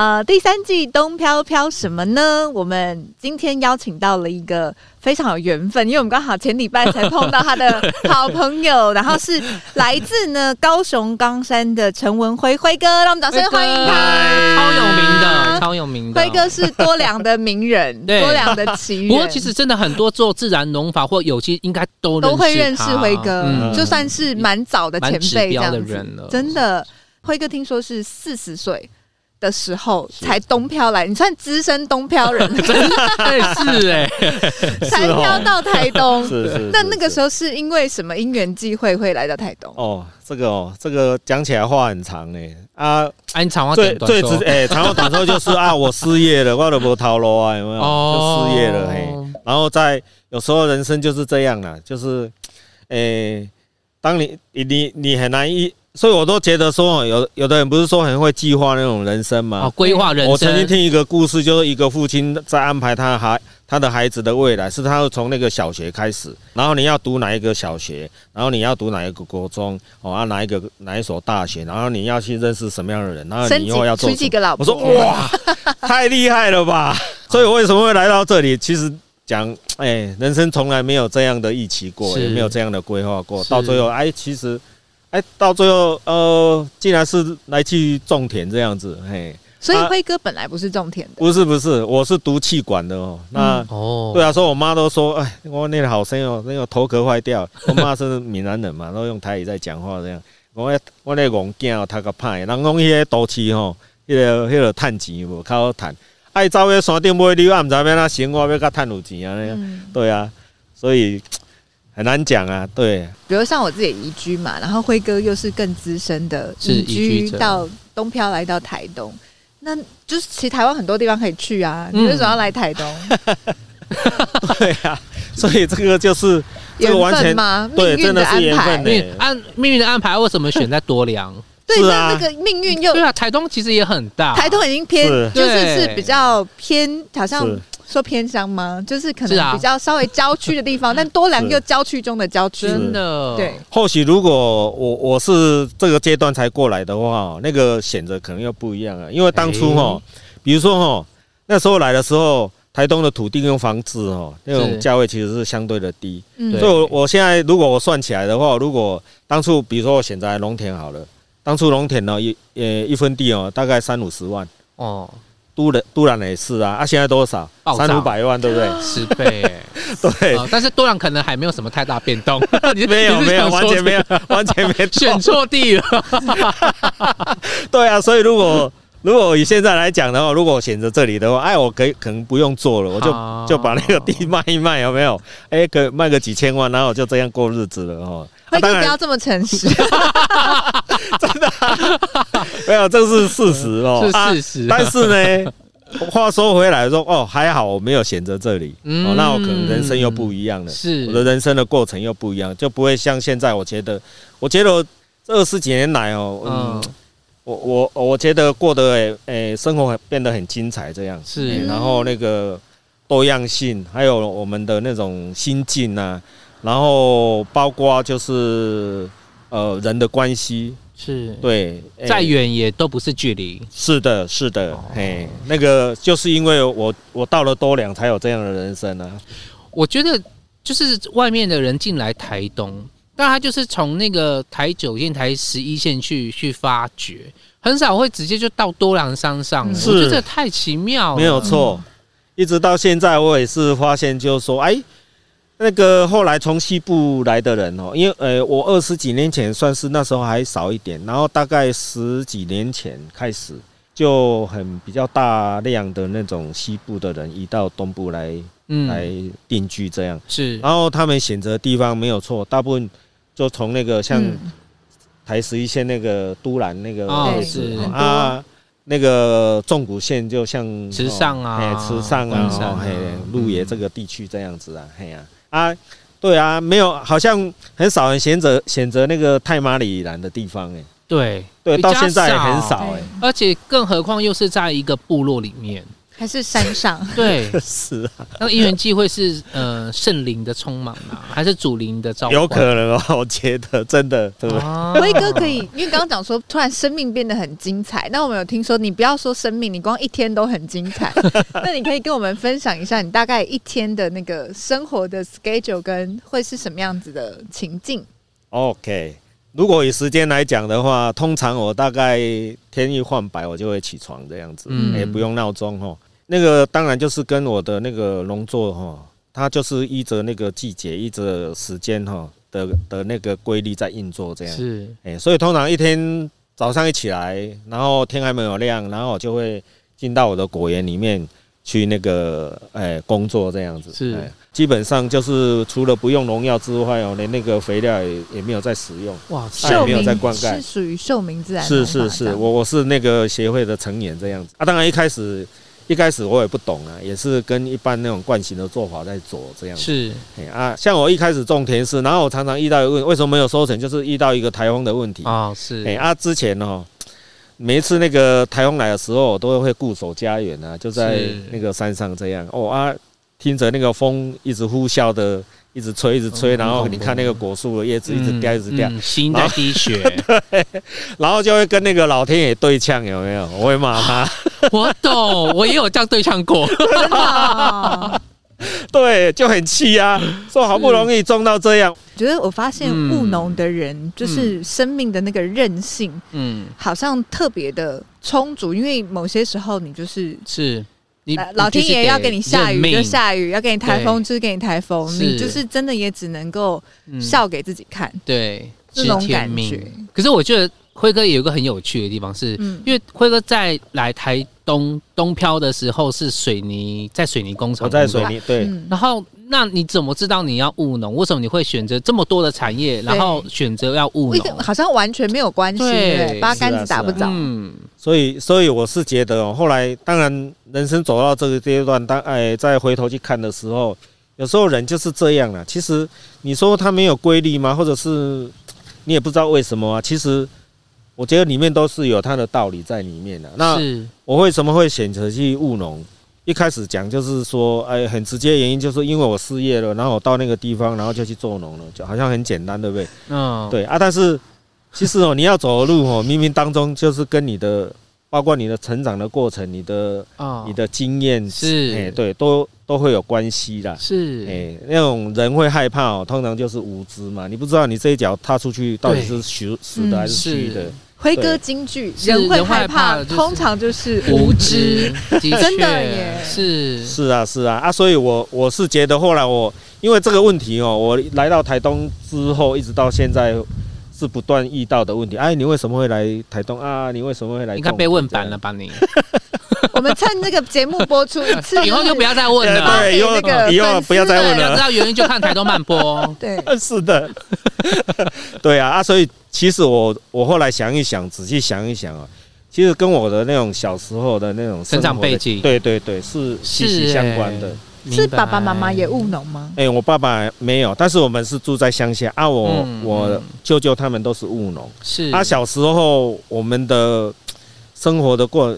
呃，第三季东飘飘什么呢？我们今天邀请到了一个非常有缘分，因为我们刚好前礼拜才碰到他的 好朋友，然后是来自呢高雄冈山的陈文辉辉哥，让我们掌声欢迎他。超有名的，超有名的。辉哥是多良的名人，对多良的奇人。不过其实真的很多做自然农法或有机应该都都会认识辉哥，嗯、就算是蛮早的前辈这样的人了。真的，辉哥听说是四十岁。的时候才东漂来，你算资深东漂人，真的是哎，才漂到台东。是是。那那个时候是因为什么因缘际会会来到台东？哦，这个哦，这个讲起来话很长哎啊，哎，你长话短最最直哎，长话短说就是啊，我失业了，我都没头路啊，有没有？就失业了嘿。然后在有时候人生就是这样了，就是哎，当你你你很难一。所以我都觉得说，有有的人不是说很会计划那种人生吗？哦，规划人生。我曾经听一个故事，就是一个父亲在安排他孩他的孩子的未来，是他从那个小学开始，然后你要读哪一个小学，然后你要读哪一个国中，哦，啊，哪一个哪一所大学，然后你要去认识什么样的人，然后你以后要做几个老婆。我说哇，太厉害了吧！所以为什么会来到这里？其实讲，哎，人生从来没有这样的预期过，也没有这样的规划过，到最后，哎，其实。哎，到最后，呃，竟然是来去种田这样子，嘿。所以辉哥本来不是种田的。不是不是，我是读气管的哦。那哦，对啊，所以我妈都说，哎，我那个好生哦，那个头壳坏掉。我妈是闽南人嘛，然后用台语在讲话这样。我我那个囝哦，他个歹，人讲迄个都市吼，迄个迄个趁钱无较好趁。爱走去山顶买牛，啊，毋知要哪生活，要较趁有钱啊？对啊，所以。很难讲啊，对。比如像我自己移居嘛，然后辉哥又是更资深的移居到东漂来到台东，那就是其实台湾很多地方可以去啊，你为什么要来台东？对啊，所以这个就是这个完全吗？对，真的是缘分的。按命运的安排，为什么选在多良？对啊，那个命运又对啊，台东其实也很大，台东已经偏就是是比较偏，好像。说偏乡吗？就是可能比较稍微郊区的地方，但多良又郊区中的郊区，真的。对，或许如果我我是这个阶段才过来的话，那个选择可能又不一样了。因为当初哈，比如说哈，那时候来的时候，台东的土地跟房子哈，那种价位其实是相对的低。所以，我我现在如果我算起来的话，如果当初比如说我选择农田好了，当初农田呢一呃一分地哦，大概三五十万哦。都然都兰也是啊，啊，现在多少？三五百万，对不对？十倍，对。但是多兰可能还没有什么太大变动，没有没有，完全没 有，完全没选错地了。对啊，所以如果如果以现在来讲的话，如果我选择这里的话，哎，我可以可能不用做了，我就就把那个地卖一卖，有没有？哎，可卖个几千万，然后我就这样过日子了哦。辉哥不要这么诚实，真的、啊、没有，这是事实哦，是事实。但是呢，话说回来说，哦，还好我没有选择这里，哦，那我可能人生又不一样了，是我的人生的过程又不一样，就不会像现在。我觉得，我觉得这二十几年来哦，嗯，我我我觉得过得诶，生活变得很精彩，这样是。然后那个多样性，还有我们的那种心境啊。然后包括就是呃人的关系是对，再远也都不是距离。是的，是的，哦、嘿，那个就是因为我我到了多良才有这样的人生呢、啊。我觉得就是外面的人进来台东，但他就是从那个台九线、台十一线去去发掘，很少会直接就到多良山上。是，我觉得这太奇妙了。没有错，嗯、一直到现在我也是发现，就是说，哎。那个后来从西部来的人哦，因为呃，我二十几年前算是那时候还少一点，然后大概十几年前开始就很比较大量的那种西部的人移到东部来，嗯，来定居这样。是，然后他们选择地方没有错，大部分就从那个像台十一线那个都兰那个位置啊。那个纵谷线就像池上啊，哎，池上啊，哦，嘿，鹿野这个地区这样子啊，嘿呀，啊，对啊，没有，好像很少人选择选择那个泰马里兰的地方，哎，对。对，到现在也很少，哎，而且更何况又是在一个部落里面。还是山上？对，是啊。那个因缘际会是呃圣灵的充满啊，还是主灵的召唤？有可能哦，我觉得真的，对不对？辉哥可以，因为刚刚讲说突然生命变得很精彩。那我们有听说，你不要说生命，你光一天都很精彩。那你可以跟我们分享一下，你大概一天的那个生活的 schedule 跟会是什么样子的情境？OK，如果以时间来讲的话，通常我大概天一换白，我就会起床这样子，嗯，也不用闹钟哦。那个当然就是跟我的那个农作哈，它就是依着那个季节、依着时间哈的的那个规律在运作这样。是，哎，所以通常一天早上一起来，然后天还没有亮，然后我就会进到我的果园里面去那个哎工作这样子。是，基本上就是除了不用农药之外哦，连那个肥料也也没有在使用。哇，也没有在灌溉，是属于寿民自然。是是是，我我是那个协会的成员这样子啊。当然一开始。一开始我也不懂啊，也是跟一般那种惯性的做法在做这样子。是，哎啊，像我一开始种田是，然后我常常遇到一个问，为什么没有收成？就是遇到一个台风的问题啊。是，哎啊，之前哦，每一次那个台风来的时候，我都会固守家园啊，就在那个山上这样。哦啊，听着那个风一直呼啸的。一直吹，一直吹，然后你看那个果树的叶子一直掉，一直掉，心在滴血。对，然后就会跟那个老天爷对呛，有没有？我会骂他。我懂，我也有这样对唱过。对，就很气啊！说好不容易种到这样，觉得我发现务农的人就是生命的那个韧性，嗯，好像特别的充足，因为某些时候你就是是。你老天爷要给你下雨就下雨，要给你台风就是给你台风，你就是真的也只能够笑给自己看。对，这种感觉。可是我觉得辉哥有一个很有趣的地方，是因为辉哥在来台东东漂的时候是水泥，在水泥工厂，我在水泥对。然后那你怎么知道你要务农？为什么你会选择这么多的产业，然后选择要务农？好像完全没有关系，八竿子打不着。嗯。所以，所以我是觉得哦，后来当然人生走到这个阶段，当哎再回头去看的时候，有时候人就是这样了。其实你说他没有规律吗？或者是你也不知道为什么啊？其实我觉得里面都是有它的道理在里面的。那我为什么会选择去务农？一开始讲就是说，哎，很直接原因就是因为我失业了，然后我到那个地方，然后就去做农了，就好像很简单，对不对？嗯，对啊，但是。其实哦，你要走的路哦，冥冥当中就是跟你的，包括你的成长的过程，你的啊，你的经验是，哎，对，都都会有关系的。是，哎，那种人会害怕哦，通常就是无知嘛，你不知道你这一脚踏出去到底是虚死的还是虚的。辉哥京剧，人会害怕，通常就是无知，真的耶。是是啊是啊啊，所以我我是觉得后来我因为这个问题哦，我来到台东之后，一直到现在。是不断遇到的问题。哎，你为什么会来台东啊？你为什么会来？应该被问烦了吧你？我们趁这个节目播出一次，以后就不要再问了。对，以后以后不要再问了。要知道原因就看台东慢播。对，是的。对啊啊！所以其实我我后来想一想，仔细想一想啊，其实跟我的那种小时候的那种成长背景，对对对，是息息相关的。是爸爸妈妈也务农吗？哎、欸，我爸爸没有，但是我们是住在乡下啊。我、嗯、我舅舅他们都是务农。是。他、啊、小时候我们的生活的过，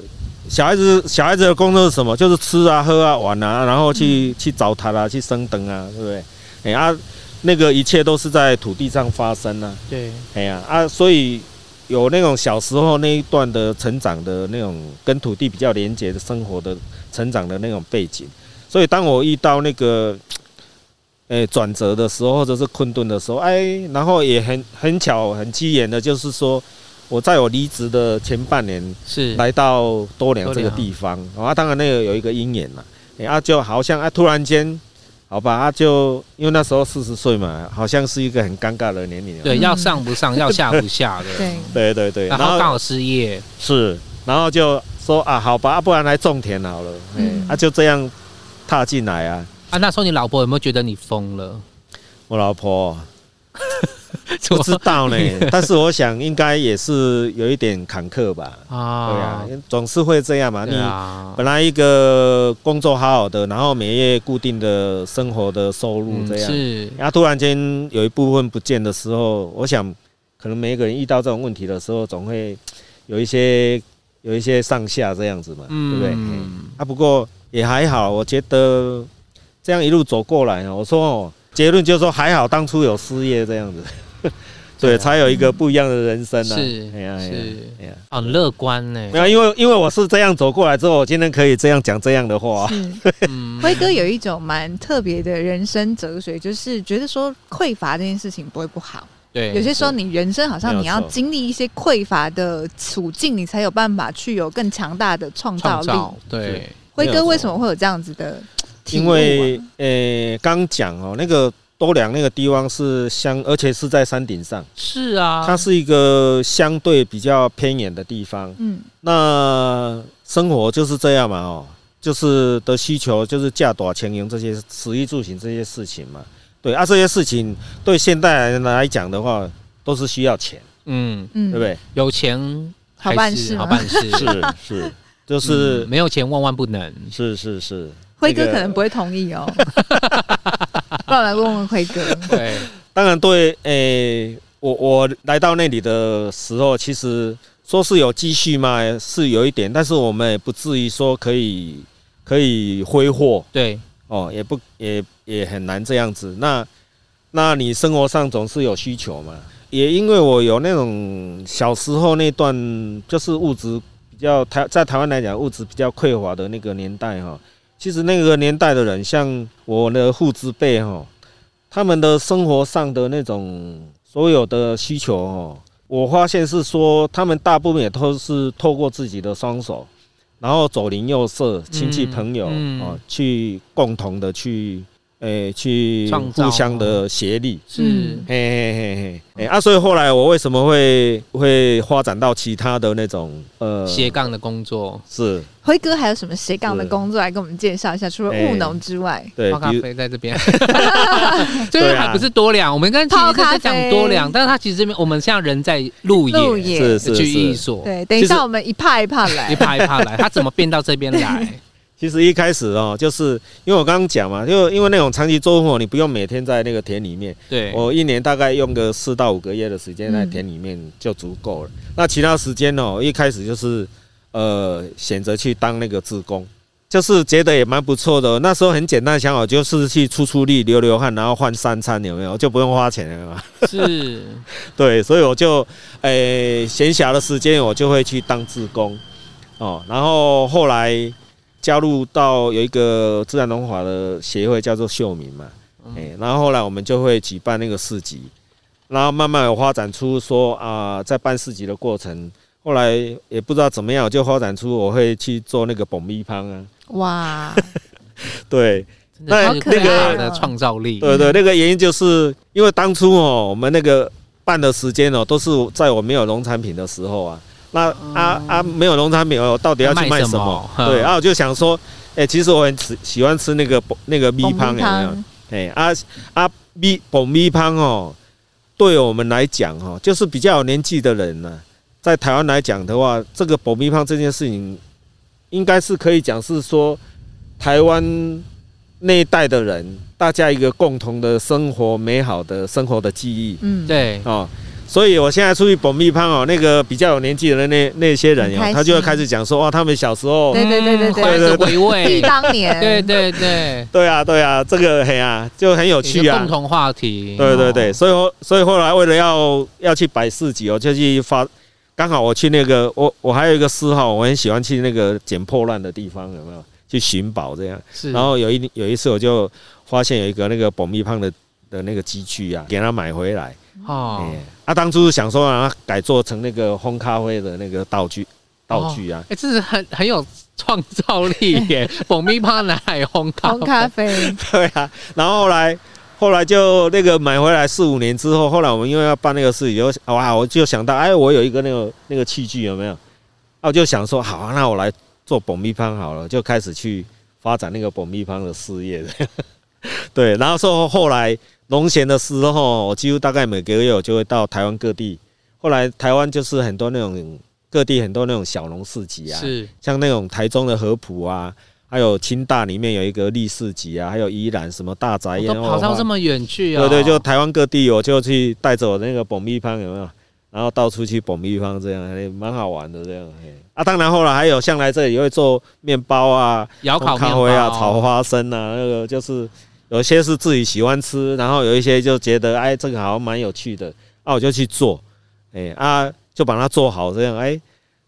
小孩子小孩子的工作是什么？就是吃啊、喝啊、玩啊，然后去、嗯、去找他啊，去升灯啊，对不对？哎、欸、啊，那个一切都是在土地上发生啊。对。哎呀啊，所以有那种小时候那一段的成长的那种跟土地比较连接的生活的成长的那种背景。所以，当我遇到那个，诶转折的时候，或者是困顿的时候，哎，然后也很很巧、很机缘的，就是说，我在我离职的前半年是来到多良这个地方啊。当然，那个有一个因缘嘛，哎啊，就好像啊，突然间，好吧，啊，就因为那时候四十岁嘛，好像是一个很尴尬的年龄。对，要上不上，要下不下的。对对对对。然后刚好失业。是，然后就说啊，好吧，不然来种田好了。嗯。啊，就这样。踏进来啊！啊，那时候你老婆有没有觉得你疯了？我老婆，不知道呢，但是我想应该也是有一点坎坷吧。啊，对啊，总是会这样嘛。啊、你本来一个工作好好的，然后每月固定的生活的收入这样，然后突然间有一部分不见的时候，我想可能每一个人遇到这种问题的时候，总会有一些有一些上下这样子嘛，嗯、对不对？啊，不过也还好，我觉得这样一路走过来，我说哦。结论就是说，还好当初有失业这样子，对，才有一个不一样的人生呢。是，哎呀，是，哎呀，很乐观呢。没有，因为因为我是这样走过来之后，我今天可以这样讲这样的话。嗯，辉哥有一种蛮特别的人生哲学，就是觉得说匮乏这件事情不会不好。对，有些时候你人生好像你要经历一些匮乏的处境，你才有办法去有更强大的创造力。对，辉哥为什么会有这样子的？因为呃，刚讲哦，那个多良那个地方是相，而且是在山顶上。是啊，它是一个相对比较偏远的地方。嗯，那生活就是这样嘛，哦，就是的需求就是价短钱银这些食衣住行这些事情嘛。对啊，这些事情对现代人来讲的话，都是需要钱。嗯嗯，对不对？有钱好办事，好办事是是，就是没有钱万万不能。是是是。辉哥可能不会同意哦，不然来问问辉哥。对，当然对，诶、欸，我我来到那里的时候，其实说是有积蓄嘛，是有一点，但是我们也不至于说可以可以挥霍。对，哦，也不也也很难这样子。那那你生活上总是有需求嘛？也因为我有那种小时候那段就是物质比较台在台湾来讲物质比较匮乏的那个年代哈。其实那个年代的人，像我的父之辈哈，他们的生活上的那种所有的需求哦，我发现是说，他们大部分也都是透过自己的双手，然后左邻右舍、亲戚朋友啊，去共同的去。诶、欸，去互相的协力是，嘿嘿嘿嘿，哎啊，所以后来我为什么会会发展到其他的那种呃斜杠的工作？是辉哥还有什么斜杠的工作来跟我们介绍一下？除了务农之外，对，泡咖啡在这边，这边还不是多良，我们刚刚其实在讲多良，但是他其实这边我们现在人在鹿野，鹿野是是去寓所，对，等一下我们一趴一趴来，一趴一趴来，他怎么变到这边来？其实一开始哦，就是因为我刚刚讲嘛，就因为那种长期作物，你不用每天在那个田里面。对。我一年大概用个四到五个月的时间在田里面就足够了。那其他时间哦，一开始就是呃选择去当那个志工，就是觉得也蛮不错的。那时候很简单想法，就是去出出力、流流汗，然后换三餐，有没有？就不用花钱了嘛。是。对，所以我就诶闲暇的时间我就会去当志工哦，然后后来。加入到有一个自然农法的协会，叫做秀明嘛，哎，然后后来我们就会举办那个市集，然后慢慢有发展出说啊，在办市集的过程，后来也不知道怎么样，就发展出我会去做那个爆米汤啊，哇，对，那那个的创造力，对对，那个原因就是因为当初哦，我们那个办的时间哦，都是在我没有农产品的时候啊。那啊啊，没有农产品哦，到底要去卖什么？对，然后我就想说，哎，其实我很吃喜欢吃那个那个米汤，有没有？哎啊啊米爆米汤哦，对我们来讲哦，就是比较有年纪的人呢，在台湾来讲的话，这个爆米汤这件事情，应该是可以讲是说，台湾那一代的人，大家一个共同的生活、美好的生活的记忆。嗯，对，哦。所以，我现在出去爆米香哦，那个比较有年纪的那那些人哦，他就会开始讲说，哇，他们小时候，对对对对对，对回味当年，对对对，对啊对啊，这个很啊，就很有趣啊，共同话题，对对对，所以所以后来为了要要去摆市集，哦就去发，刚好我去那个，我我还有一个嗜好，我很喜欢去那个捡破烂的地方，有没有？去寻宝这样，是，然后有一有一次我就发现有一个那个保密胖的的那个机具啊，给他买回来。哦，啊、当初想说让他改做成那个烘咖啡的那个道具，道具啊，哎、哦，欸、这是很很有创造力耶！爆米花拿来烘咖烘咖啡，对啊。然后后来后来就那个买回来四五年之后，后来我们因为要办那个事情，就哇，我就想到，哎，我有一个那个那个器具有没有？啊，我就想说，好啊，那我来做爆米花好了，就开始去发展那个爆米花的事业。对，然后说后来。农闲的时候，我几乎大概每个月我就会到台湾各地。后来台湾就是很多那种各地很多那种小农市集啊，是像那种台中的合浦啊，还有清大里面有一个立市集啊，还有宜兰什么大宅都跑到这么远去啊？对对，就台湾各地，我就去带着我那个爆米香有没有？然后到处去爆米香这样，还蛮好玩的这样。啊，当然后来还有像来这里也会做面包啊，窑烤咖啡啊，炒花生啊，那个就是有些是自己喜欢吃，然后有一些就觉得哎这个好像蛮有趣的，啊我就去做。哎啊，就把它做好这样哎，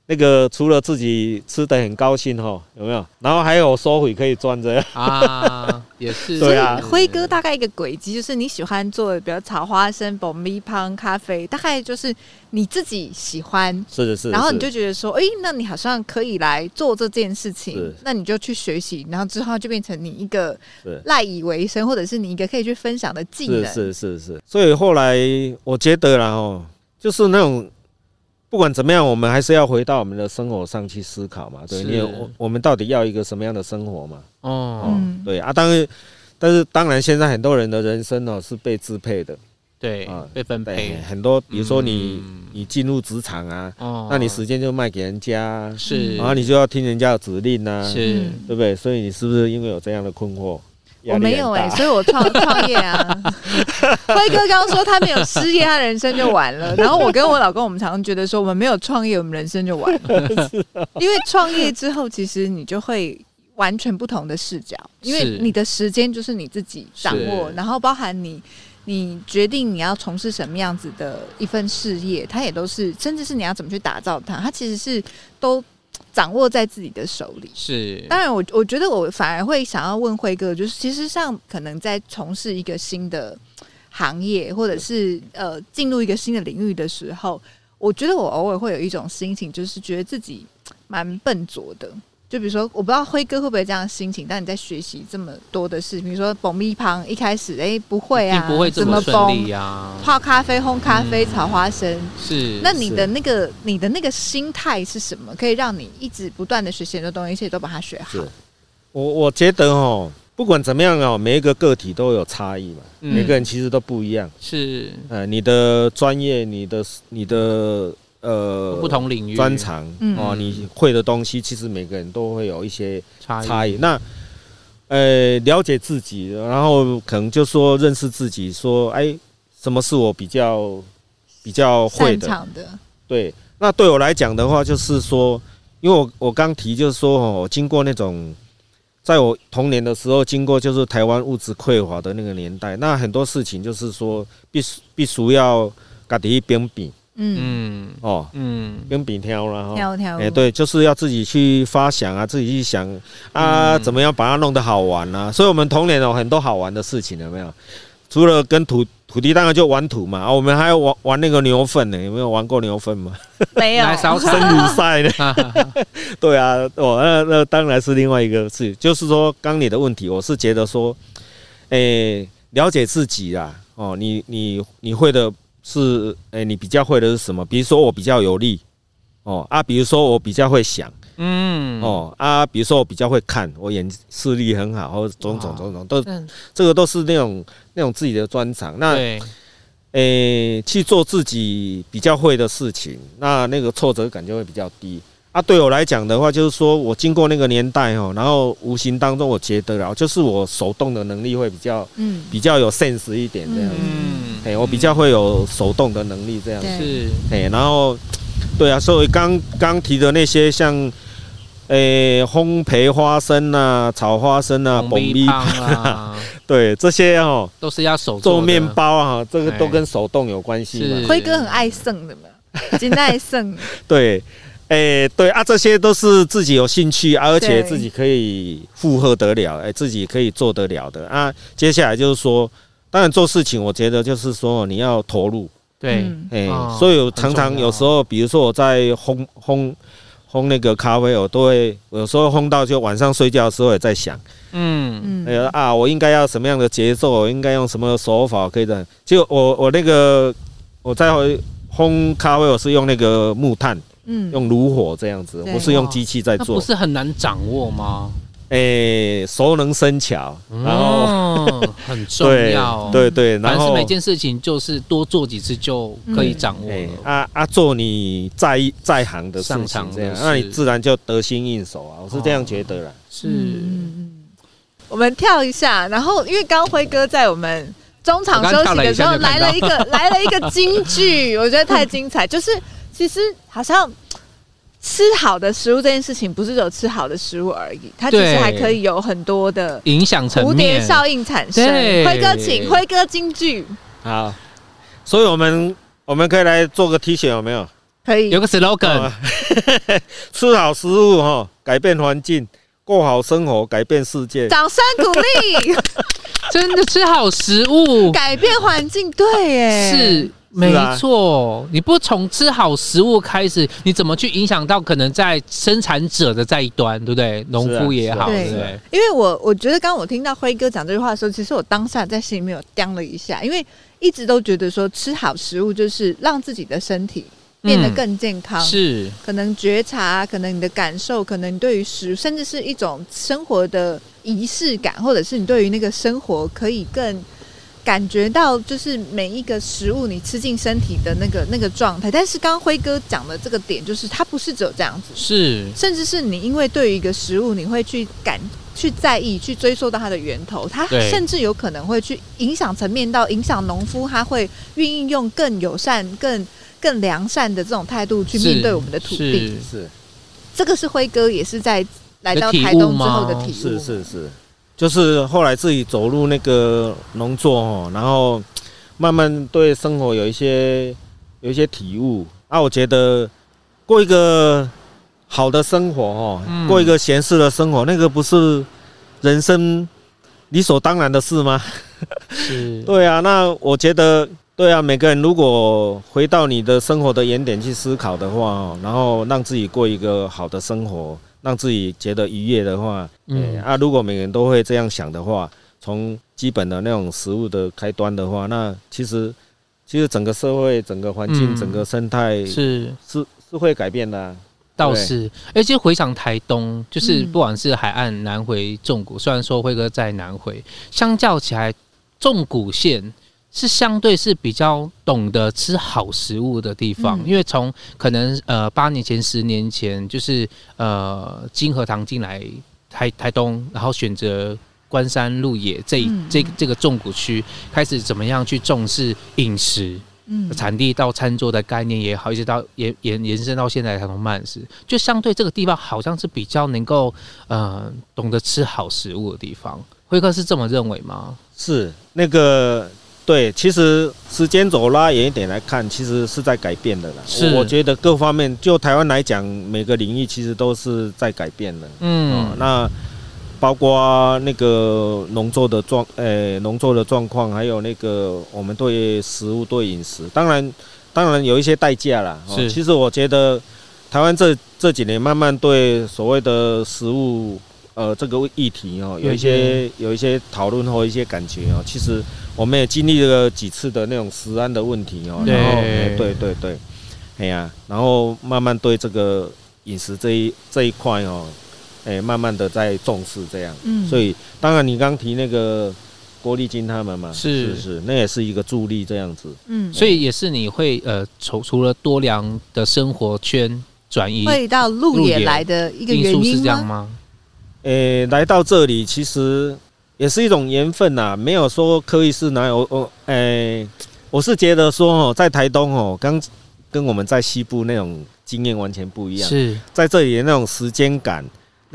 那个除了自己吃的很高兴哈，有没有？然后还有收回可以赚这样啊，也是对啊。辉哥大概一个轨迹就是你喜欢做的，比如炒花生、爆米花、咖啡，大概就是你自己喜欢，是的是。然后你就觉得说，哎，那你好像可以来做这件事情，那你就去学习，然后之后就变成你一个赖以为生，或者是你一个可以去分享的技能。是是是是。所以后来我觉得然后。就是那种，不管怎么样，我们还是要回到我们的生活上去思考嘛。对，你我我们到底要一个什么样的生活嘛？哦，对啊，当然，但是当然，现在很多人的人生呢是被支配的，对啊，被分配很多。比如说你你进入职场啊，那你时间就卖给人家，是，然后你就要听人家的指令啊，是，对不对？所以你是不是因为有这样的困惑？我没有哎、欸，所以我创创业啊。辉哥刚刚说他没有失业，他人生就完了。然后我跟我老公，我们常常觉得说，我们没有创业，我们人生就完了。因为创业之后，其实你就会完全不同的视角，因为你的时间就是你自己掌握，然后包含你，你决定你要从事什么样子的一份事业，它也都是，甚至是你要怎么去打造它，它其实是都。掌握在自己的手里。是，当然我我觉得我反而会想要问辉哥，就是其实像可能在从事一个新的行业，或者是呃进入一个新的领域的时候，我觉得我偶尔会有一种心情，就是觉得自己蛮笨拙的。就比如说，我不知道辉哥会不会这样心情，但你在学习这么多的事，比如说爆米香一开始哎、欸、不会啊，不会这么顺利呀，泡咖啡、烘咖啡、炒花生，是。那你的那个你的那个心态是什么？可以让你一直不断的学习很多东西，而且都把它学好。我我觉得哦，不管怎么样哦，每一个个体都有差异嘛，每个人其实都不一样。是，呃，你的专业，你的你的。呃，不同领域专长哦，你会的东西，其实每个人都会有一些差异。那呃，了解自己，然后可能就说认识自己，说哎，什么是我比较比较会的？对，那对我来讲的话，就是说，因为我我刚提就是说哦，我经过那种，在我童年的时候，经过就是台湾物质匮乏的那个年代，那很多事情就是说必须必须要家己编编。嗯哦嗯，跟笔挑了哈，挑挑哎对，就是要自己去发想啊，自己去想啊，怎么样把它弄得好玩呢、啊？所以，我们童年有很多好玩的事情，有没有？除了跟土土地，当然就玩土嘛。啊，我们还要玩玩那个牛粪呢，有没有玩过牛粪嘛？没有，生乳赛呢？对啊，哦，那那当然是另外一个事。就是说，刚你的问题，我是觉得说，哎、欸，了解自己啊，哦，你你你会的。是，哎、欸，你比较会的是什么？比如说我比较有力，哦啊，比如说我比较会想，嗯，哦啊，比如说我比较会看，我眼视力很好，或者种种种种，都这个都是那种那种自己的专长。那，诶、欸，去做自己比较会的事情，那那个挫折感就会比较低。啊，对我来讲的话，就是说我经过那个年代哦，然后无形当中我觉得了，就是我手动的能力会比较，嗯，比较有 sense 一点这样子，嗯，哎，我比较会有手动的能力这样子，是，哎，然后，对啊，所以刚刚提的那些像，诶，烘焙花生啊，炒花生啊，爆米香啊，对，这些哦，都是要手做面包啊，这个都跟手动有关系嘛。辉哥很爱剩的嘛，真爱剩，对。哎、欸，对啊，这些都是自己有兴趣，而且自己可以负荷得了，哎，自己可以做得了的啊。接下来就是说，当然做事情，我觉得就是说你要投入，对，哎，所以我常常有时候，比如说我在烘烘烘那个咖啡，我都会有时候烘到就晚上睡觉的时候也在想，嗯嗯，哎呀啊，我应该要什么样的节奏，我应该用什么手法可以的。就我我那个我在烘咖啡，我是用那个木炭。嗯，用炉火这样子，不是用机器在做，不是很难掌握吗？诶，熟能生巧，然后、哦、很重要，对对对，然后是每件事情就是多做几次就可以掌握了。嗯、啊啊，做你在在行的事情，这样，那你自然就得心应手啊，我是这样觉得啦。哦、是，我们跳一下，然后因为刚辉哥在我们中场休息的时候来了一个来了一个京剧，我觉得太精彩，就是其实好像。吃好的食物这件事情，不是只有吃好的食物而已，它其实还可以有很多的影响层面、蝴蝶效应产生。辉哥，请辉哥金句。好，所以我们我们可以来做个 T 恤，有没有？可以，有个 slogan：吃好食物哈，改变环境；过好生活，改变世界。掌声鼓励！真的吃好食物，改变环境，对耶，是。没错，你不从吃好食物开始，你怎么去影响到可能在生产者的这一端，对不对？农夫也好，对不对？因为我我觉得，刚刚我听到辉哥讲这句话的时候，其实我当下在心里面有掂了一下，因为一直都觉得说吃好食物就是让自己的身体变得更健康，嗯、是可能觉察，可能你的感受，可能你对于食，甚至是一种生活的仪式感，或者是你对于那个生活可以更。感觉到就是每一个食物你吃进身体的那个那个状态，但是刚刚辉哥讲的这个点就是它不是只有这样子，是。甚至是你因为对于一个食物你会去感去在意去追溯到它的源头，它甚至有可能会去影响层面到影响农夫，他会愿意用更友善、更更良善的这种态度去面对我们的土地。是，是。这个是辉哥也是在来到台东之后的体悟，是是是。就是后来自己走入那个农作哦，然后慢慢对生活有一些有一些体悟啊。我觉得过一个好的生活哦，过一个闲适的生活，那个不是人生理所当然的事吗？是，对啊。那我觉得，对啊，每个人如果回到你的生活的原点去思考的话，然后让自己过一个好的生活。让自己觉得愉悦的话，嗯啊，如果每个人都会这样想的话，从基本的那种食物的开端的话，那其实其实整个社会、整个环境、嗯、整个生态是是是会改变的、啊。倒是，而且回想台东，就是不管是海岸南回纵谷，虽然说辉哥在南回，相较起来纵谷线。是相对是比较懂得吃好食物的地方，嗯、因为从可能呃八年前、十年前，就是呃金河堂进来台台东，然后选择关山鹿野这一、嗯、这这个重谷区，开始怎么样去重视饮食，嗯，产地到餐桌的概念也好，一直到延延延伸到现在才能慢食，就相对这个地方好像是比较能够呃懂得吃好食物的地方。辉哥是这么认为吗？是那个。对，其实时间走拉远一点来看，其实是在改变的啦。是，我觉得各方面，就台湾来讲，每个领域其实都是在改变的。嗯，哦、那包括那个农作的状，诶，农作的状况，还有那个我们对食物、对饮食，当然，当然有一些代价啦。其实我觉得台湾这这几年慢慢对所谓的食物。呃，这个议题哦，有一些有一些讨论或一些感觉哦。其实我们也经历了几次的那种食安的问题哦。然后，对对对，哎呀，然后慢慢对这个饮食这一这一块哦，哎，慢慢的在重视这样。嗯。所以，当然你刚提那个郭丽金他们嘛，是是，那也是一个助力这样子。嗯。所以也是你会呃，除除了多良的生活圈转移，会到鹿野来的一个原因是这样吗？诶、欸，来到这里其实也是一种缘分呐，没有说刻意是哪有我，诶、欸，我是觉得说哦，在台东哦，刚跟我们在西部那种经验完全不一样，是在这里的那种时间感。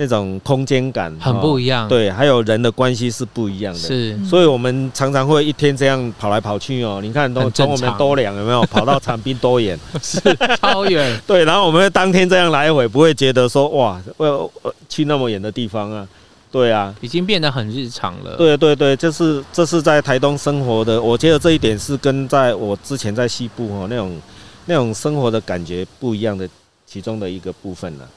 那种空间感很不一样，对，还有人的关系是不一样的，是，所以我们常常会一天这样跑来跑去哦。你看，都从我们多两有没有跑到长滨多远？是超远，对。然后我们当天这样来回，不会觉得说哇，我去那么远的地方啊？对啊，已经变得很日常了。对对对，就是这是在台东生活的，我觉得这一点是跟在我之前在西部哦那种那种生活的感觉不一样的其中的一个部分了。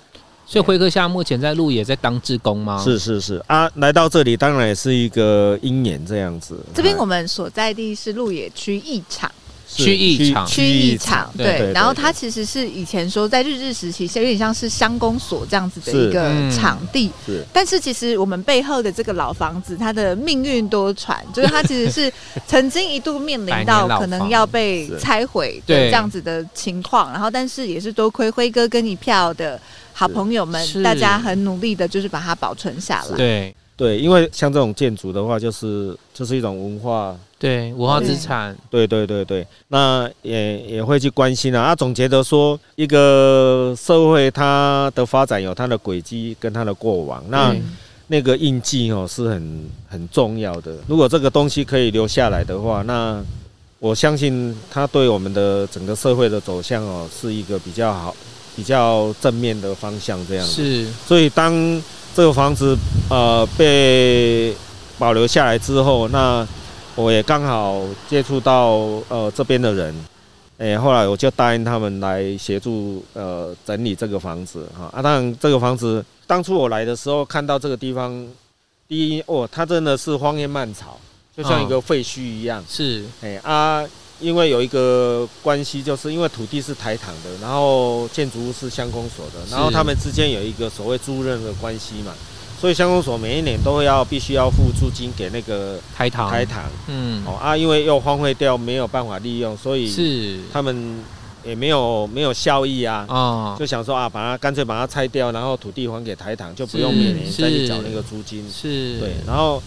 所以辉哥现在目前在鹿野在当志工吗？是是是。啊，来到这里当然也是一个因缘这样子。这边我们所在地是鹿野区一场，区役场，区役场，对，然后它其实是以前说在日治时期，有点像是乡公所这样子的一个场地。是，是但是其实我们背后的这个老房子，它的命运多舛，就是它其实是曾经一度面临到可能要被拆毁的这样子的情况。然后，但是也是多亏辉哥跟一票的好朋友们，大家很努力的，就是把它保存下来。对。对，因为像这种建筑的话，就是就是一种文化，对文化资产，对对对对，那也也会去关心啊。啊，总觉得说一个社会它的发展有它的轨迹跟它的过往，那那个印记哦是很很重要的。如果这个东西可以留下来的话，那我相信它对我们的整个社会的走向哦是一个比较好、比较正面的方向。这样是，所以当。这个房子呃被保留下来之后，那我也刚好接触到呃这边的人，哎，后来我就答应他们来协助呃整理这个房子哈啊。当然这个房子当初我来的时候看到这个地方，第一哦，它真的是荒烟蔓草，就像一个废墟一样。是，哎啊。因为有一个关系，就是因为土地是台糖的，然后建筑物是乡公所的，然后他们之间有一个所谓租赁的关系嘛，所以乡公所每一年都会要必须要付租金给那个台糖。台糖，嗯，哦啊，因为又荒废掉，没有办法利用，所以是。他们也没有没有效益啊，哦，就想说啊，把它干脆把它拆掉，然后土地还给台糖，就不用每年再去缴那个租金，是，对，然后。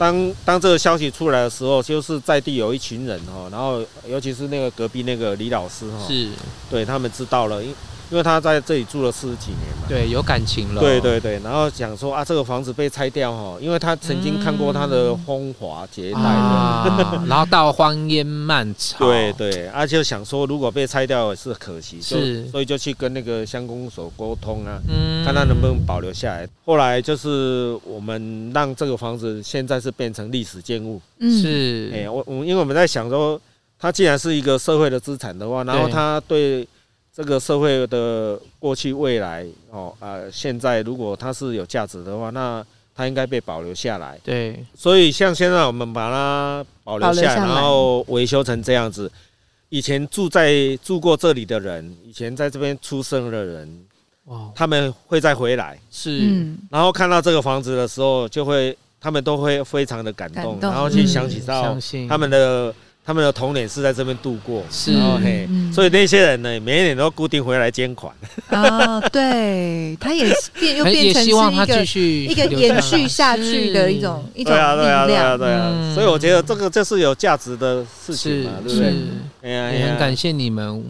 当当这个消息出来的时候，就是在地有一群人哈，然后尤其是那个隔壁那个李老师哈，是。对他们知道了，因因为他在这里住了四十几年嘛，对，有感情了，对对对，然后讲说啊，这个房子被拆掉哈，因为他曾经看过他的风华绝代的，然后到荒烟漫草，对对，啊就想说如果被拆掉也是可惜，是，所以就去跟那个乡公所沟通啊，嗯，看他能不能保留下来。后来就是我们让这个房子现在是变成历史建物，嗯，是，哎，我我因为我们在想说，它既然是一个社会的资产的话，然后它对。这个社会的过去、未来，哦，呃，现在如果它是有价值的话，那它应该被保留下来。对，所以像现在我们把它保留下来，然后维修成这样子。以前住在住过这里的人，以前在这边出生的人，哇，他们会再回来，是，然后看到这个房子的时候，就会他们都会非常的感动，然后去想起到他们的。他们的童年是在这边度过，是，然后嘿，所以那些人呢，每一年都固定回来捐款。啊，对，他也变又 变成是一个一个延续下去的一种一种力量。对啊，对啊，对啊，所以我觉得这个这是有价值的事情嘛，对不对？哎呀，也很感谢你们。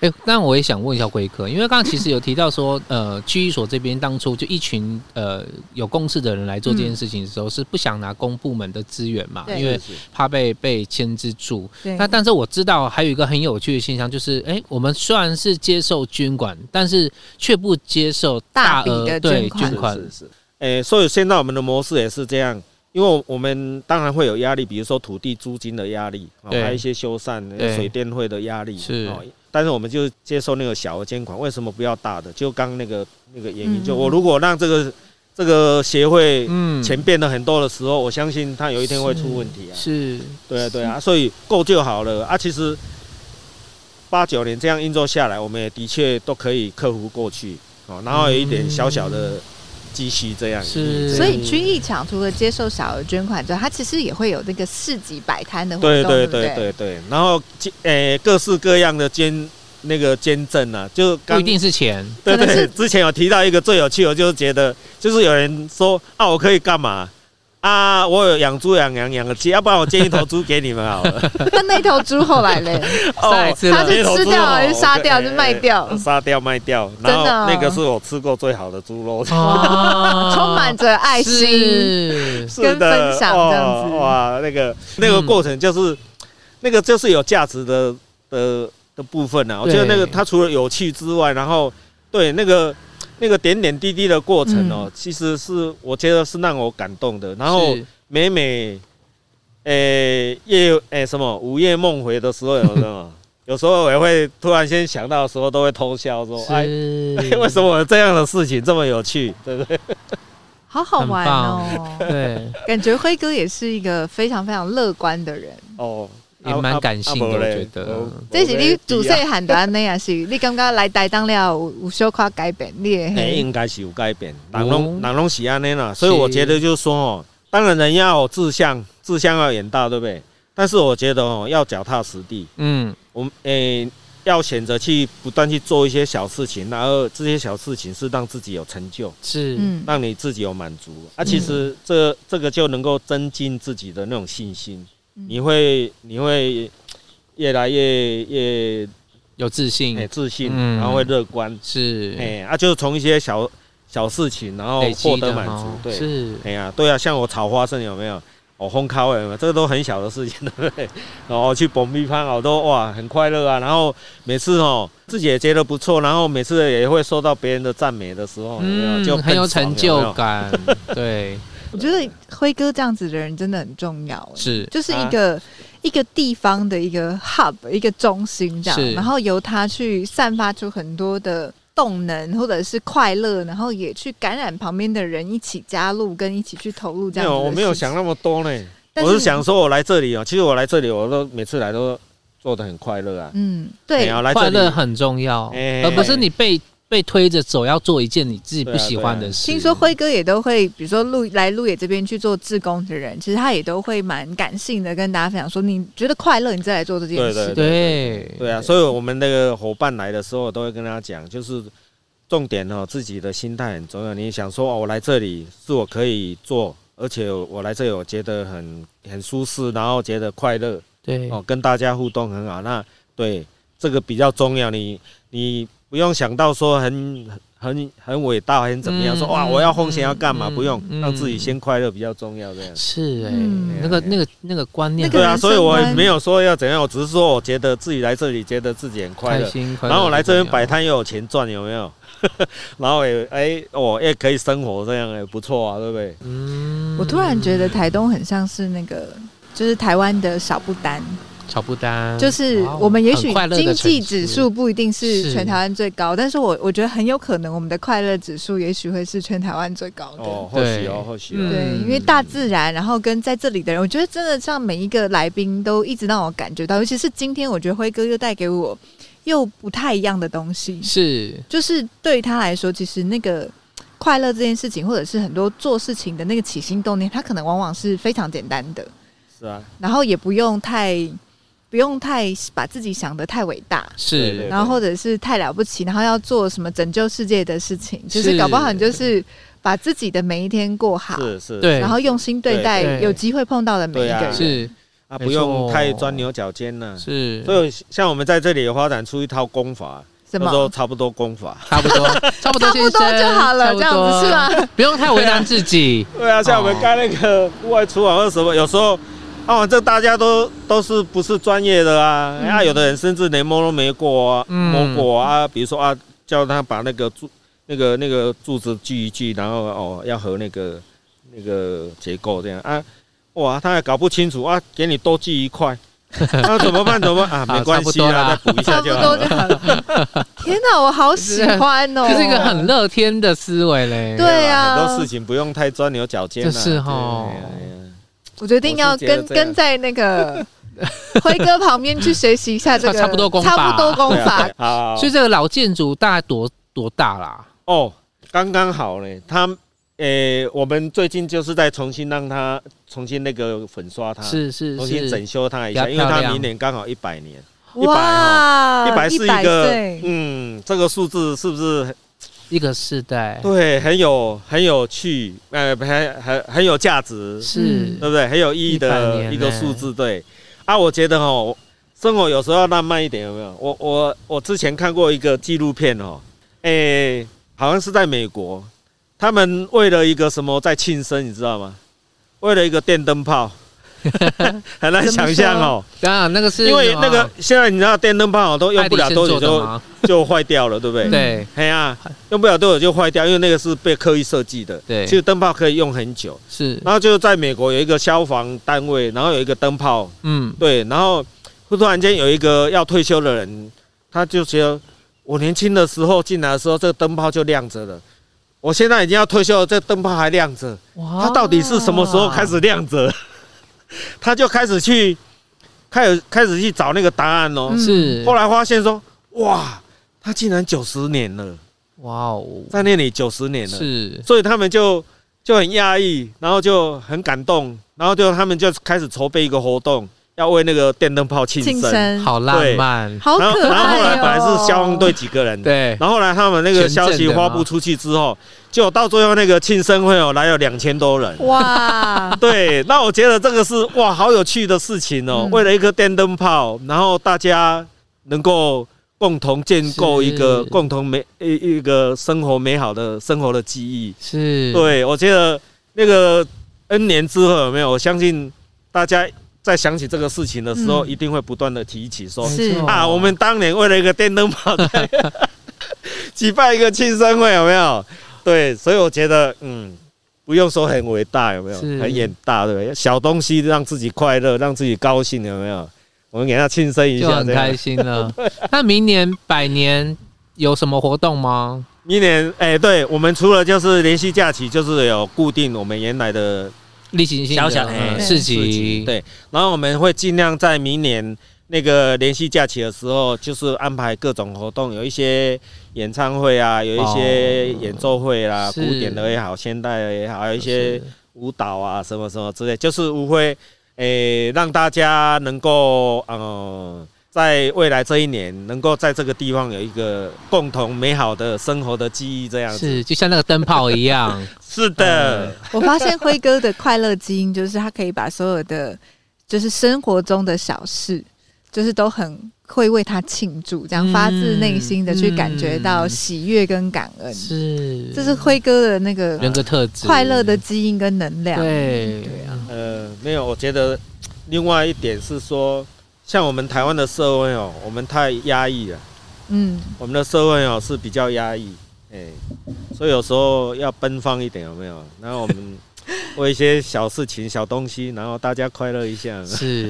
哎，那我也想问一下辉哥，因为刚刚其实有提到说，呃，区役所这边当初就一群呃有共识的人来做这件事情的时候，是不想拿公部门的资源嘛，因为怕被被牵制住。那但是我知道还有一个很有趣的现象，就是哎，我们虽然是接受捐款，但是却不接受大额的对捐款。是是。哎，所以现在我们的模式也是这样，因为我们当然会有压力，比如说土地租金的压力，还有一些修缮、水电费的压力是。但是我们就接受那个小额捐款，为什么不要大的？就刚那个那个原因，就我如果让这个这个协会钱变得很多的时候，我相信他有一天会出问题啊。是，对啊，对啊，所以够就好了啊。其实八九年这样运作下来，我们也的确都可以克服过去哦，然后有一点小小的。继续这样，是，所以军艺场除了接受小额捐款之外，它其实也会有那个市集摆摊的活动，对对对对对。然后捐，诶，各式各样的捐那个捐赠啊，就不一定是钱，对对对。之前有提到一个最有趣，我就是觉得，就是有人说啊，我可以干嘛？啊，我有养猪养羊养个鸡，要不然我借一头猪给你们好了。那那头猪后来嘞？哦，他是吃掉还是杀掉还是卖掉？杀掉卖掉。然后那个是我吃过最好的猪肉，充满着爱心跟分享这样子。哇，那个那个过程就是那个就是有价值的的的部分啊。我觉得那个它除了有趣之外，然后对那个。那个点点滴滴的过程哦，其实是我觉得是让我感动的。然后每每，诶夜诶什么午夜梦回的时候，有什么？有时候我也会突然先想到的时候，都会偷笑说：“哎，为什么有这样的事情这么有趣？对不对？”好好玩哦，对，感觉辉哥也是一个非常非常乐观的人哦。也蛮感性的，我觉得。这是你自细汉的安尼啊？是你刚刚来台东了有有小可改变？你诶，应该是有改变，人拢人拢是安尼啦。所以我觉得就是说哦，当然人要有志向，志向要远大，对不对？但是我觉得哦，要脚踏实地。嗯，我们诶。要选择去不断去做一些小事情，然后这些小事情是让自己有成就，是让你自己有满足。啊，其实这这个就能够增进自己的那种信心，你会你会越来越越有自信，自信，然后会乐观，是。哎啊，就是从一些小小事情，然后获得满足，对，是。哎呀，对啊，像我炒花生有没有？哦，烘烤有没有，这个都很小的事情，对不对？然 后去蹦迪攀好多哇，很快乐啊。然后每次哦，自己也觉得不错，然后每次也会受到别人的赞美的时候，嗯，就很有成就感。对，我觉得辉哥这样子的人真的很重要，是，就是一个、啊、一个地方的一个 hub，一个中心这样，然后由他去散发出很多的。动能或者是快乐，然后也去感染旁边的人，一起加入跟一起去投入这样。没有，我没有想那么多呢。是我是想说，我来这里哦，其实我来这里，我都每次来都做的很快乐啊。嗯，对，快乐很重要，欸、而不是你被。被推着走，要做一件你自己不喜欢的事。听说辉哥也都会，比如说路来路野这边去做志工的人，其实他也都会蛮感性的跟大家分享说，你觉得快乐，你再来做这件事。对对对对啊！所以我们那个伙伴来的时候，都会跟他讲，就是重点哦，自己的心态很重要。你想说哦，我来这里是我可以做，而且我来这里我觉得很很舒适，然后觉得快乐。对哦，跟大家互动很好。那对这个比较重要。你你。不用想到说很很很伟大，很怎么样？说哇，我要奉献要干嘛？不用，让自己先快乐比较重要。这样是哎，那个那个那个观念对啊，所以我也没有说要怎样，我只是说我觉得自己来这里觉得自己很快乐，然后我来这边摆摊又有钱赚，有没有？然后也哎，我也可以生活，这样也不错啊，对不对？嗯，我突然觉得台东很像是那个，就是台湾的小不丹。小不丹，就是我们也许经济指数不一定是全台湾最高，是但是我我觉得很有可能我们的快乐指数也许会是全台湾最高的。哦，或许哦，或许哦。对，因为大自然，然后跟在这里的人，我觉得真的像每一个来宾都一直让我感觉到，尤其是今天，我觉得辉哥又带给我又不太一样的东西。是，就是对于他来说，其实那个快乐这件事情，或者是很多做事情的那个起心动念，他可能往往是非常简单的。是啊，然后也不用太。不用太把自己想的太伟大，是，然后或者是太了不起，然后要做什么拯救世界的事情，就是搞不好你就是把自己的每一天过好，是是，对，然后用心对待有机会碰到的每一个人，是啊，不用太钻牛角尖了，是。所以像我们在这里发展出一套功法，什么？说差不多功法，差不多，差不多，差不多就好了，这样子是吗？不用太为难自己。对啊，像我们干那个户外厨房或者什么，有时候。啊，这大家都都是不是专业的啊？啊，有的人甚至连摸都没过啊，摸过啊。比如说啊，叫他把那个柱、那个那个柱子锯一锯，然后哦，要和那个那个结构这样啊。哇，他还搞不清楚啊，给你多锯一块，那 怎么办？怎么办啊？没关系啊，再补一下就好了。天哪，我好喜欢哦！这是一个很乐天的思维嘞。对啊，很多事情不用太钻牛角尖。就是哈。我决定要跟跟在那个 辉哥旁边去学习一下这个 差不多功法，差不多功法。好，所以这个老建筑大概多多大啦？哦，刚刚好嘞。他诶，我们最近就是在重新让它重新那个粉刷它，是是重新整修它一下，因为它明年刚好一百年。哇，一百是一个嗯，这个数字是不是？一个世代，对，很有很有趣，呃，很很很有价值，是对不对？很有意义的一个数字，对。啊，我觉得哦，生活有时候要浪漫一点，有没有？我我我之前看过一个纪录片哦，哎，好像是在美国，他们为了一个什么在庆生，你知道吗？为了一个电灯泡。很难想象哦，当然那个是因为那个现在你知道电灯泡都用不了多久就就坏掉了，对不对？对，哎呀，用不了多久就坏掉，因为那个是被刻意设计的。对，其实灯泡可以用很久。是，然后就在美国有一个消防单位，然后有一个灯泡，嗯，对，然后突然间有一个要退休的人，他就觉得我年轻的时候进来的时候，这个灯泡就亮着了，我现在已经要退休了，这灯泡还亮着，它到底是什么时候开始亮着？他就开始去开始开始去找那个答案哦。是，后来发现说，哇，他竟然九十年了，哇哦，在那里九十年了，是，所以他们就就很压抑，然后就很感动，然后就他们就开始筹备一个活动。要为那个电灯泡庆生，好浪漫，好可爱。然后后来本来是消防队几个人，对。然后后来他们那个消息发布出去之后，就到最后那个庆生会哦，来了两千多人。哇，对。那我觉得这个是哇，好有趣的事情哦。为了一颗电灯泡，然后大家能够共同建构一个共同美一一个生活美好的生活的记忆。是。对，我觉得那个 N 年之后有没有？我相信大家。在想起这个事情的时候，一定会不断的提起说：“是啊，我们当年为了一个电灯泡，举办 一个庆生会，有没有？对，所以我觉得，嗯，不用说很伟大，有没有？很远大，对不对？小东西让自己快乐，让自己高兴，有没有？我们给他庆生一下，就很开心了。那明年百年有什么活动吗？明年，哎，对，我们除了就是连续假期，就是有固定我们原来的。”例行性小小的市集，对，然后我们会尽量在明年那个连续假期的时候，就是安排各种活动，有一些演唱会啊，有一些演奏会啦，古典的也好，现代的也好，还有一些舞蹈啊，什么什么之类，就是无非诶让大家能够嗯。在未来这一年，能够在这个地方有一个共同美好的生活的记忆，这样子是就像那个灯泡一样。是的，嗯、我发现辉哥的快乐基因就是他可以把所有的就是生活中的小事，就是都很会为他庆祝，这样发自内心的去感觉到喜悦跟感恩。是，这是辉哥的那个人格特质，快乐的基因跟能量。对对啊，呃，没有，我觉得另外一点是说。像我们台湾的社会哦，我们太压抑了。嗯，我们的社会哦是比较压抑，哎，所以有时候要奔放一点，有没有？然后我们。为一些小事情、小东西，然后大家快乐一下，是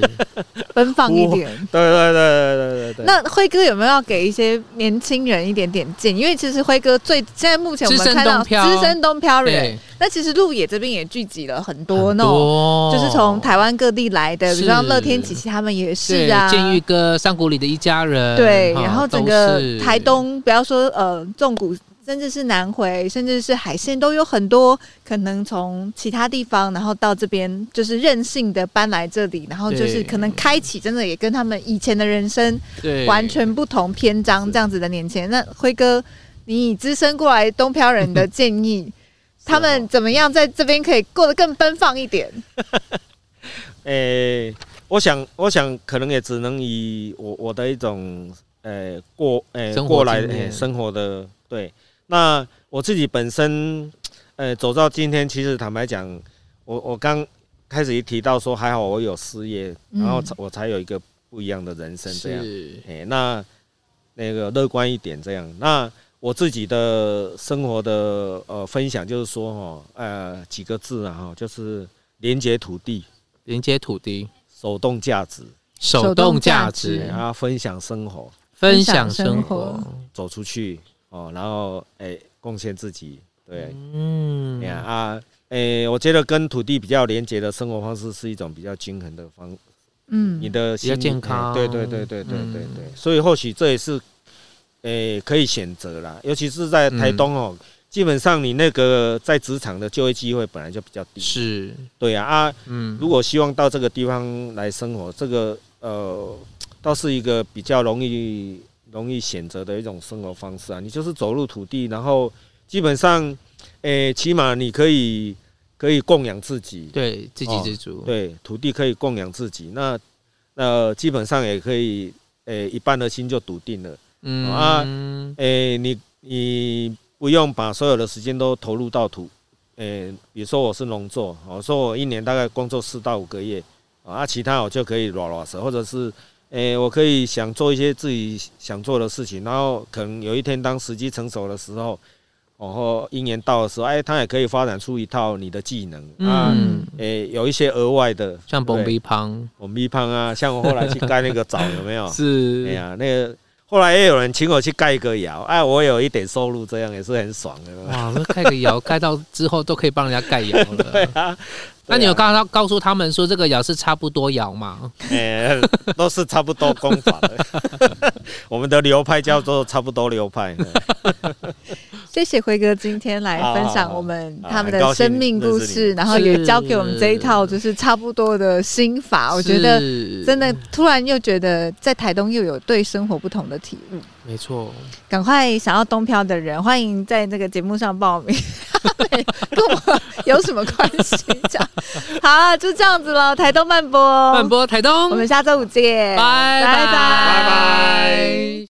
奔放一点。对对对对对对。那辉哥有没有要给一些年轻人一点点建议？因为其实辉哥最现在目前我们看到资深东漂人，那其实鹿野这边也聚集了很多那种，就是从台湾各地来的，比如像乐天琪琪他们也是啊，建玉哥、山谷里的一家人，对，然后整个台东，不要说呃纵谷。甚至是南回，甚至是海鲜，都有很多可能从其他地方，然后到这边，就是任性的搬来这里，然后就是可能开启，真的也跟他们以前的人生完全不同篇章这样子的年轻人。那辉哥，你以资深过来东漂人的建议，他们怎么样在这边可以过得更奔放一点？诶、欸，我想，我想可能也只能以我我的一种，呃、欸，过，呃、欸，过来、欸、生活的对。那我自己本身，呃，走到今天，其实坦白讲，我我刚开始一提到说，还好我有事业，然后我才有一个不一样的人生这样。哎，那那个乐观一点这样。那我自己的生活的呃分享就是说哈，呃几个字啊哈，就是连接土地，连接土地，手动价值，手动价值，然后分享生活，分享生活，走出去。哦，然后哎，贡献自己，对，嗯，呀啊，诶，我觉得跟土地比较连接的生活方式是一种比较均衡的方，嗯，你的心比较健康，对对对对对对对，所以或许这也是哎可以选择啦，尤其是在台东哦，基本上你那个在职场的就业机会本来就比较低，是，对呀啊，嗯，如果希望到这个地方来生活，这个呃，倒是一个比较容易。容易选择的一种生活方式啊，你就是走入土地，然后基本上，诶、欸，起码你可以可以供养自己，对，自给自足，哦，对，土地可以供养自己，那那基本上也可以，诶、欸，一半的心就笃定了，嗯。啊，诶、欸，你你不用把所有的时间都投入到土，诶、欸，比如说我是农作，我说我一年大概工作四到五个月，啊，其他我就可以拉拉手，或者是。诶、欸，我可以想做一些自己想做的事情，然后可能有一天当时机成熟的时候，然后一年到的时候，哎，他也可以发展出一套你的技能、嗯、啊，诶、欸，有一些额外的，像蹦逼胖，蹦逼胖啊，像我后来去盖那个澡，有没有？是，哎呀，那个后来也有人请我去盖一个窑，哎，我有一点收入，这样也是很爽的。哇，那盖个窑盖到之后都可以帮人家盖窑了。对啊。那你有告诉告诉他们说这个窑是差不多窑吗？哎，都是差不多功法的。我们的流派叫做差不多流派。谢谢辉哥今天来分享我们他们的生命故事，然后也教给我们这一套就是差不多的心法。我觉得真的突然又觉得在台东又有对生活不同的体悟。没错，赶快想要东漂的人，欢迎在这个节目上报名。跟我有什么关系？讲好，就这样子了。台东慢播，慢播台东，我们下周五见，拜拜拜拜。